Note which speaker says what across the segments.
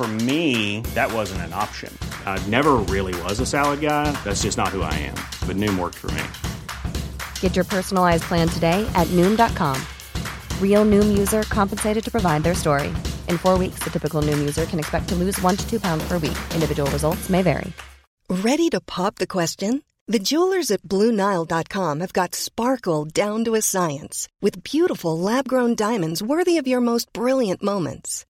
Speaker 1: For me, that wasn't an option. I never really was a salad guy. That's just not who I am. But Noom worked for me.
Speaker 2: Get your personalized plan today at Noom.com. Real Noom user compensated to provide their story. In four weeks, the typical Noom user can expect to lose one to two pounds per week. Individual results may vary.
Speaker 3: Ready to pop the question? The jewelers at BlueNile.com have got sparkle down to a science with beautiful lab grown diamonds worthy of your most brilliant moments.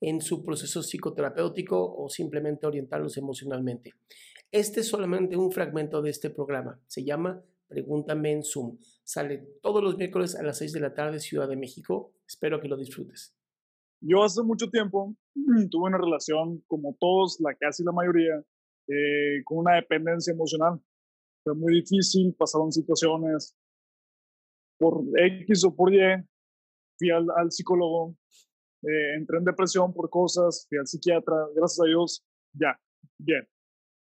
Speaker 4: en su proceso psicoterapéutico o simplemente orientarlos emocionalmente. Este es solamente un fragmento de este programa. Se llama Pregúntame en Zoom. Sale todos los miércoles a las 6 de la tarde, Ciudad de México. Espero que lo disfrutes.
Speaker 5: Yo hace mucho tiempo tuve una relación, como todos, la casi la mayoría, eh, con una dependencia emocional. Fue muy difícil, pasaron situaciones por X o por Y. Fui al, al psicólogo, eh, entré en depresión por cosas, fui al psiquiatra, gracias a Dios, ya, bien.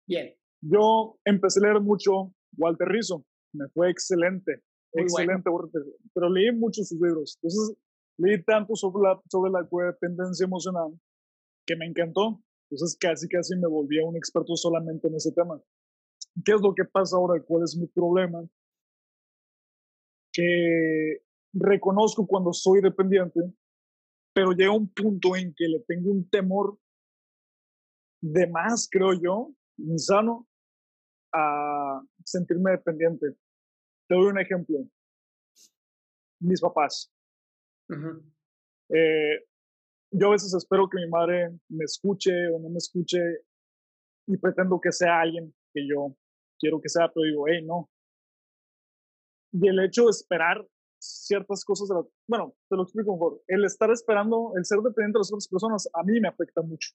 Speaker 4: Bien.
Speaker 5: Yo empecé a leer mucho Walter Rizzo, me fue excelente,
Speaker 4: Muy
Speaker 5: excelente, Walter, pero leí muchos sus libros. Entonces, leí tanto sobre la, sobre la codependencia emocional que me encantó. Entonces, casi, casi me volví a un experto solamente en ese tema. ¿Qué es lo que pasa ahora? ¿Cuál es mi problema? Que reconozco cuando soy dependiente, pero llega un punto en que le tengo un temor de más, creo yo, insano, a sentirme dependiente. Te doy un ejemplo. Mis papás.
Speaker 4: Ujú.
Speaker 5: Eh, yo a veces espero que mi madre me escuche o no me escuche y pretendo que sea alguien que yo quiero que sea, pero digo, hey, no. Y el hecho de esperar ciertas cosas, de la- bueno, te lo explico mejor. El estar esperando, el ser dependiente de las otras personas, a mí me afecta mucho.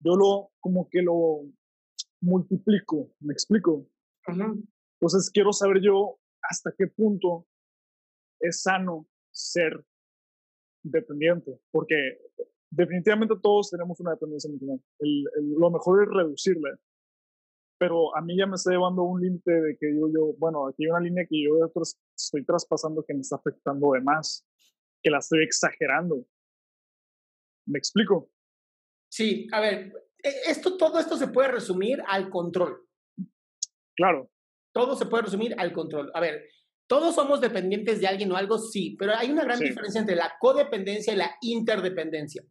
Speaker 5: Yo lo, como que lo multiplico, me explico.
Speaker 4: Ujú.
Speaker 5: Entonces quiero saber yo hasta qué punto es sano ser dependiente, porque definitivamente todos tenemos una dependencia emocional. El, el- lo mejor es reducirla. Pero a mí ya me está llevando a un límite de que yo, yo, bueno, aquí hay una línea que yo estoy traspasando que me está afectando de más, que la estoy exagerando. ¿Me explico?
Speaker 4: Sí, a ver, e- esto, todo esto se puede resumir al control.
Speaker 5: Claro,
Speaker 4: Todo se puede resumir al control. A ver, todos somos dependientes de alguien o algo, sí, pero hay una gran
Speaker 5: Sí.
Speaker 4: diferencia entre la codependencia y la interdependencia.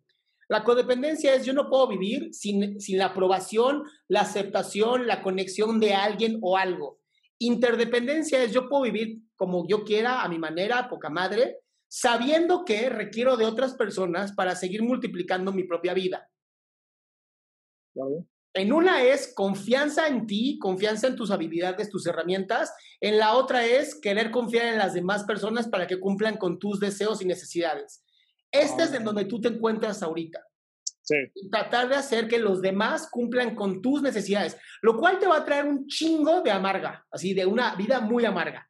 Speaker 4: La codependencia es yo no puedo vivir sin, sin la aprobación, la aceptación, la conexión de alguien o algo. Interdependencia es yo puedo vivir como yo quiera, a mi manera, poca madre, sabiendo que requiero de otras personas para seguir multiplicando mi propia vida. En una es confianza en ti, confianza en tus habilidades, tus herramientas. En la otra es querer confiar en las demás personas para que cumplan con tus deseos y necesidades. Este es en donde tú te encuentras ahorita.
Speaker 5: Sí,
Speaker 4: Y tratar de hacer que los demás cumplan con tus necesidades, lo cual te va a traer un chingo de amarga, así de una vida muy amarga.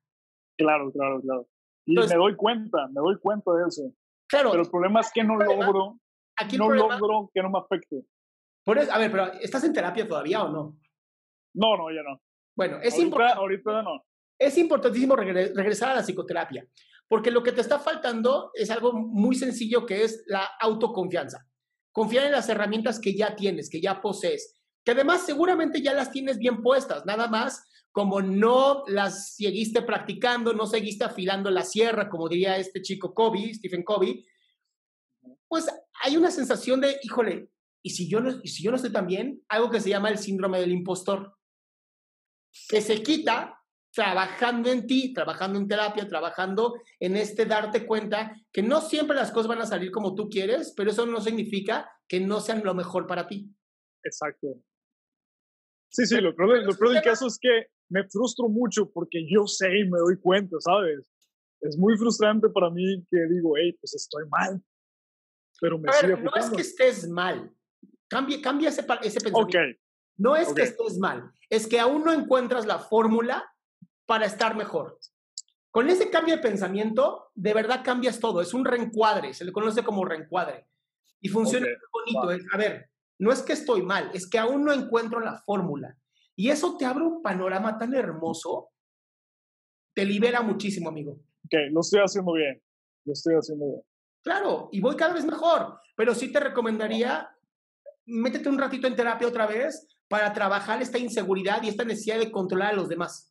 Speaker 5: claro, claro, claro. Y
Speaker 4: Entonces-
Speaker 5: me doy cuenta, me doy cuenta de eso.
Speaker 4: Claro,
Speaker 5: Pero el problema es que no
Speaker 4: problema-
Speaker 5: logro,
Speaker 4: aquí
Speaker 5: no
Speaker 4: problema.
Speaker 5: logro que no me afecte.
Speaker 4: por eso- a ver, pero ¿estás en terapia todavía o no?
Speaker 5: No, no, ya no.
Speaker 4: Bueno, es
Speaker 5: ahorita,
Speaker 4: importante.
Speaker 5: ahorita no.
Speaker 4: es importantísimo regre- regresar a la psicoterapia, porque lo que te está faltando es algo muy sencillo que es la autoconfianza. Confiar en las herramientas que ya tienes, que ya posees, que además seguramente ya las tienes bien puestas, nada más como no las seguiste practicando, no seguiste afilando la sierra, como diría este chico Kobe, Stephen Covey, pues hay una sensación de, híjole, ¿y si yo no, si yo no estoy tan bien? Algo que se llama el síndrome del impostor, que se quita trabajando en ti, trabajando en terapia, trabajando en este darte cuenta que no siempre las cosas van a salir como tú quieres, pero eso no significa que no sean lo mejor para ti.
Speaker 5: Exacto. Sí, sí, lo peor, lo peor del caso es que me frustro mucho porque yo sé y me doy cuenta, ¿sabes? Es muy frustrante para mí que digo, hey, pues estoy mal. Pero me
Speaker 4: a ver, no es que estés mal. Cambia, cambia ese, ese pensamiento.
Speaker 5: Okay.
Speaker 4: No es que estés mal, es que aún no encuentras la fórmula para estar mejor. Con ese cambio de pensamiento, de verdad cambias todo. Es un reencuadre, se le conoce como reencuadre. Y funciona muy bonito. a ver, no es que estoy mal, es que aún no encuentro la fórmula. Y eso te abre un panorama tan hermoso, te libera muchísimo, amigo.
Speaker 5: Ok, lo estoy haciendo bien, lo estoy haciendo bien.
Speaker 4: Claro, y voy cada vez mejor, pero sí te recomendaría, métete un ratito en terapia otra vez para trabajar esta inseguridad y esta necesidad de controlar a los demás.